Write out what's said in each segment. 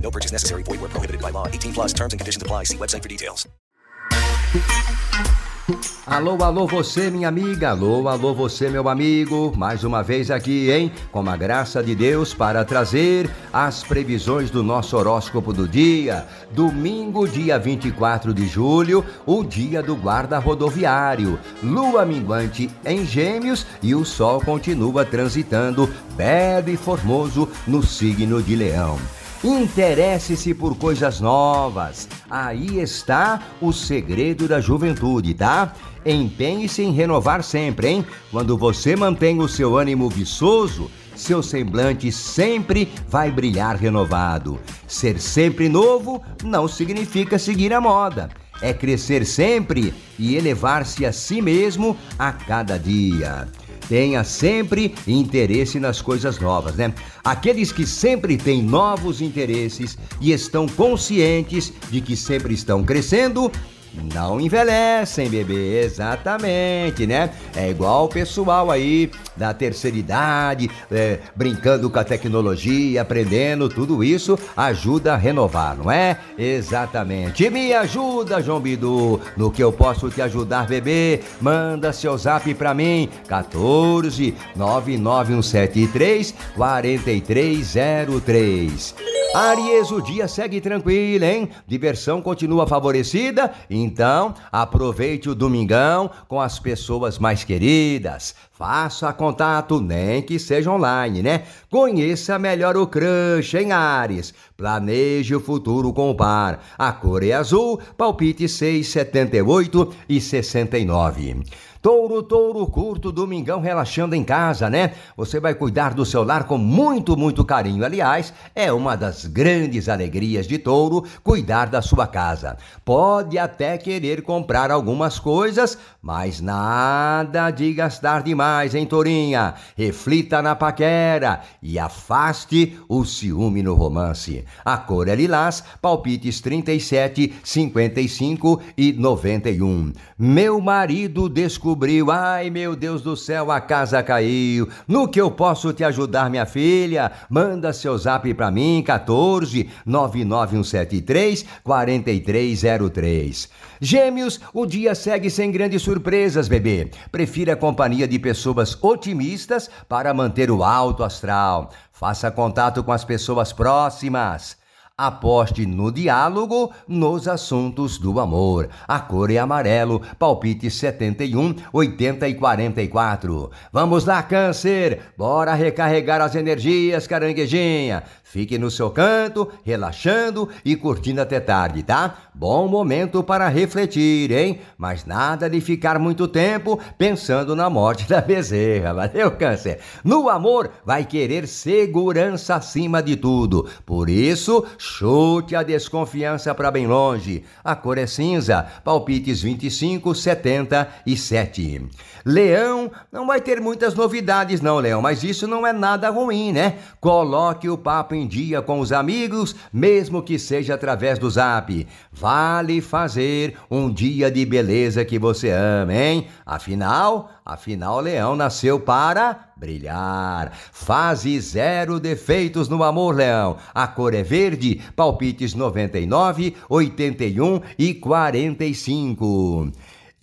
No purchase necessary. Void where prohibited by law. 18 plus terms and conditions apply. See website for details. Alô, alô, você, minha amiga. Alô, alô, você, meu amigo. Mais uma vez aqui, hein? Com a graça de Deus para trazer as previsões do nosso horóscopo do dia. Domingo, dia 24 de julho, o dia do guarda rodoviário. Lua minguante em Gêmeos e o Sol continua transitando belo e formoso no signo de Leão. Interesse-se por coisas novas. Aí está o segredo da juventude, tá? Empenhe-se em renovar sempre, hein? Quando você mantém o seu ânimo viçoso, seu semblante sempre vai brilhar renovado. Ser sempre novo não significa seguir a moda. É crescer sempre e elevar-se a si mesmo a cada dia tenha sempre interesse nas coisas novas, né? Aqueles que sempre têm novos interesses e estão conscientes de que sempre estão crescendo, não envelhecem, bebê, exatamente, né? É igual o pessoal aí da terceira idade, é, brincando com a tecnologia, aprendendo, tudo isso ajuda a renovar, não é? Exatamente. Me ajuda, João Bidu, no que eu posso te ajudar, bebê? Manda seu zap pra mim, 14 99173 4303. Aries, o dia segue tranquilo, hein? Diversão continua favorecida, então aproveite o domingão com as pessoas mais queridas. Faça contato, nem que seja online, né? Conheça melhor o crush, hein, Ares? Planeje o futuro com o par. A cor é azul, palpite 6, 78 e 69. Touro, touro, curto, domingão relaxando em casa, né? Você vai cuidar do seu lar com muito, muito carinho. Aliás, é uma das grandes alegrias de touro cuidar da sua casa. Pode até querer comprar algumas coisas, mas nada de gastar demais, hein, Tourinha? Reflita na paquera e afaste o ciúme no romance. A cor é lilás, palpites 37, 55 e 91. Meu marido descobriu descobriu. Ai, meu Deus do céu, a casa caiu. No que eu posso te ajudar, minha filha? Manda seu zap para mim, 14 99173 4303. Gêmeos, o dia segue sem grandes surpresas, bebê. Prefira a companhia de pessoas otimistas para manter o alto astral. Faça contato com as pessoas próximas. Aposte no diálogo nos assuntos do amor. A cor é amarelo, palpite 71, 80 e 44. Vamos lá, Câncer! Bora recarregar as energias, caranguejinha! Fique no seu canto, relaxando e curtindo até tarde, tá? Bom momento para refletir, hein? Mas nada de ficar muito tempo pensando na morte da bezerra, valeu, Câncer? No amor, vai querer segurança acima de tudo. Por isso, chute a desconfiança para bem longe. A cor é cinza, palpites 25, 77. Leão, não vai ter muitas novidades, não, Leão, mas isso não é nada ruim, né? Coloque o papo em dia com os amigos, mesmo que seja através do zap. Vale fazer um dia de beleza que você ama, hein? Afinal, afinal, Leão nasceu para brilhar. Fase zero defeitos no amor, Leão. A cor é verde, palpites 99, 81 e 45.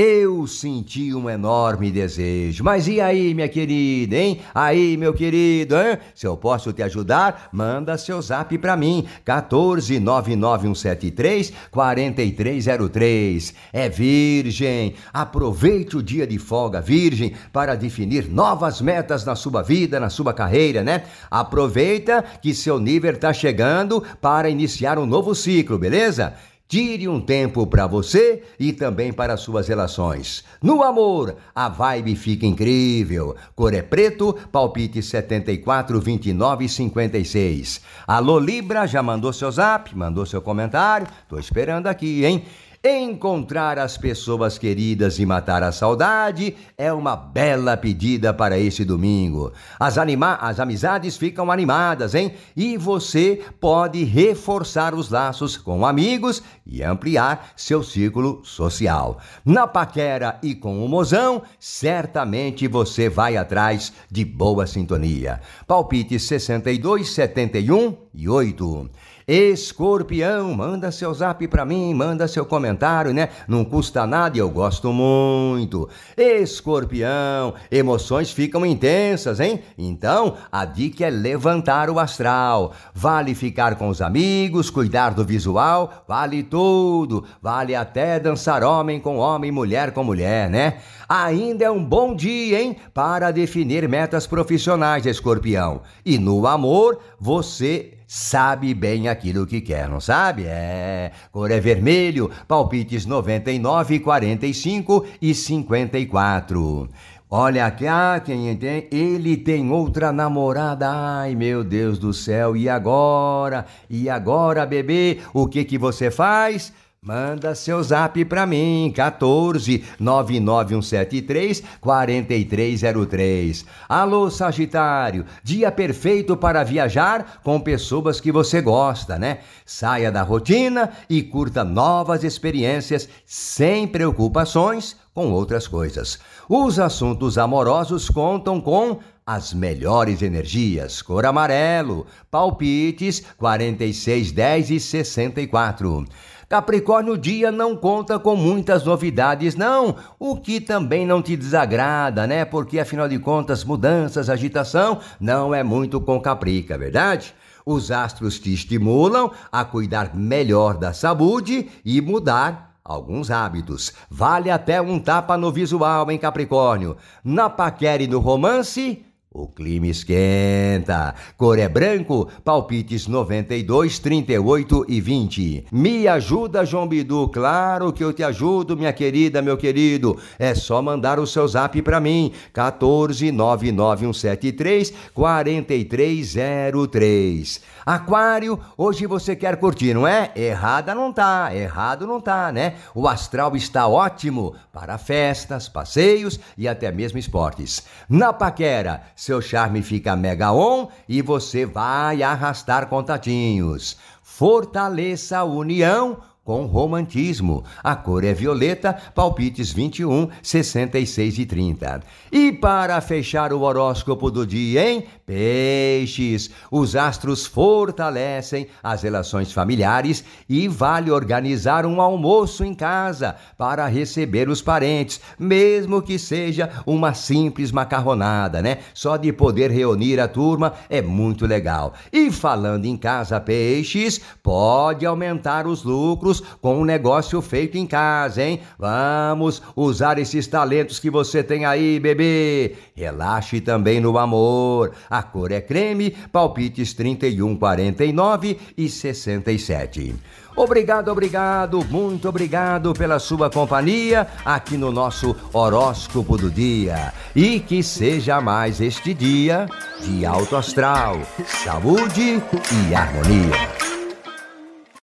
Eu senti um enorme desejo. Mas e aí, minha querida, hein? Aí, meu querido, hein? Se eu posso te ajudar, manda seu zap pra mim. 1499173 4303. É virgem. Aproveite o dia de folga virgem para definir novas metas na sua vida, na sua carreira, né? Aproveita que seu nível tá chegando para iniciar um novo ciclo, beleza? Tire um tempo para você e também para suas relações. No amor, a vibe fica incrível. Cor é preto, palpite 74 29 56. Alô Libra, já mandou seu zap, mandou seu comentário? Tô esperando aqui, hein? Encontrar as pessoas queridas e matar a saudade é uma bela pedida para esse domingo. As, anima as amizades ficam animadas, hein? E você pode reforçar os laços com amigos e ampliar seu círculo social. Na paquera e com o mozão, certamente você vai atrás de boa sintonia. Palpite 62, 71 e 8. Escorpião, manda seu zap pra mim, manda seu comentário, né? Não custa nada e eu gosto muito. Escorpião, emoções ficam intensas, hein? Então, a dica é levantar o astral. Vale ficar com os amigos, cuidar do visual, vale tudo. Vale até dançar homem com homem, mulher com mulher, né? Ainda é um bom dia, hein? Para definir metas profissionais, escorpião. E no amor, você sabe bem aquilo que quer, não sabe? É. Cor é vermelho, palpites 99, 45 e 54. Olha aqui, ah, quem tem? Ele tem outra namorada. Ai, meu Deus do céu. E agora? E agora, bebê? O que que você faz? Manda seu zap para mim, 14 99173 4303. Alô, Sagitário, dia perfeito para viajar com pessoas que você gosta, né? Saia da rotina e curta novas experiências sem preocupações com outras coisas. Os assuntos amorosos contam com as melhores energias. Cor amarelo, palpites 46, 10 e 64. Capricórnio, dia não conta com muitas novidades, não, o que também não te desagrada, né? Porque afinal de contas, mudanças, agitação não é muito com Caprica, é verdade? Os astros te estimulam a cuidar melhor da saúde e mudar alguns hábitos. Vale até um tapa no visual, em Capricórnio. Na paquera e no romance, o clima esquenta. Cor é branco, palpites 92, 38 e 20. Me ajuda, João Bidu. Claro que eu te ajudo, minha querida, meu querido. É só mandar o seu zap para mim. 14 99173 4303. Aquário, hoje você quer curtir, não é? Errada não tá, errado não tá, né? O astral está ótimo para festas, passeios e até mesmo esportes. Na paquera, seu charme fica mega on e você vai arrastar contatinhos. Fortaleça a união com romantismo. A cor é violeta, palpites 21, 66 e 30. E para fechar o horóscopo do dia, hein? Peixes, os astros fortalecem as relações familiares e vale organizar um almoço em casa para receber os parentes, mesmo que seja uma simples macarronada, né? Só de poder reunir a turma é muito legal. E falando em casa, peixes, pode aumentar os lucros com um negócio feito em casa, hein? Vamos usar esses talentos que você tem aí, bebê. Relaxe também no amor. A cor é creme, palpites 31, 49 e 67. Obrigado, obrigado, muito obrigado pela sua companhia aqui no nosso horóscopo do dia. E que seja mais este dia de alto astral, saúde e harmonia.